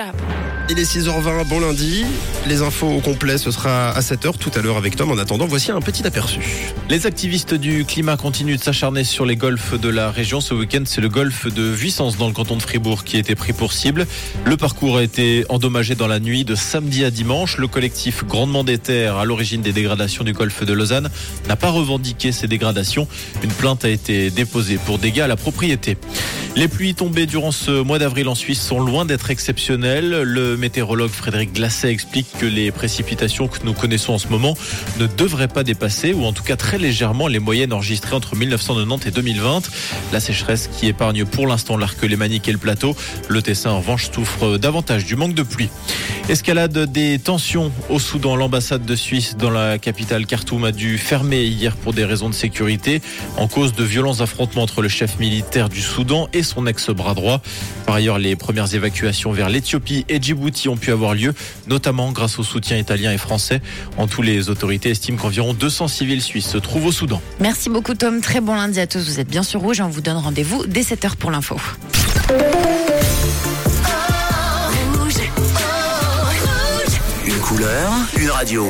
Jap. Il est 6h20, bon lundi. Les infos au complet, ce sera à 7h tout à l'heure avec Tom. En attendant, voici un petit aperçu. Les activistes du climat continuent de s'acharner sur les golfs de la région. Ce week-end, c'est le golfe de Vuissance dans le canton de Fribourg qui a été pris pour cible. Le parcours a été endommagé dans la nuit de samedi à dimanche. Le collectif Grandement des Terres, à l'origine des dégradations du golfe de Lausanne, n'a pas revendiqué ces dégradations. Une plainte a été déposée pour dégâts à la propriété. Les pluies tombées durant ce mois d'avril en Suisse sont loin d'être exceptionnelles. Le météorologue Frédéric Glasset explique que les précipitations que nous connaissons en ce moment ne devraient pas dépasser, ou en tout cas très légèrement, les moyennes enregistrées entre 1990 et 2020. La sécheresse qui épargne pour l'instant l'arc lémanique et le plateau. Le Tessin en revanche souffre davantage du manque de pluie. Escalade des tensions au Soudan. L'ambassade de Suisse dans la capitale Khartoum a dû fermer hier pour des raisons de sécurité en cause de violents affrontements entre le chef militaire du Soudan et son ex-bras droit. Par ailleurs, les premières évacuations vers l'Éthiopie et Djibouti ont pu avoir lieu, notamment grâce au soutien italien et français. En tout, les autorités estiment qu'environ 200 civils suisses se trouvent au Soudan. Merci beaucoup Tom, très bon lundi à tous. Vous êtes bien sur Rouge, on vous donne rendez-vous dès 7h pour l'info. Une radio.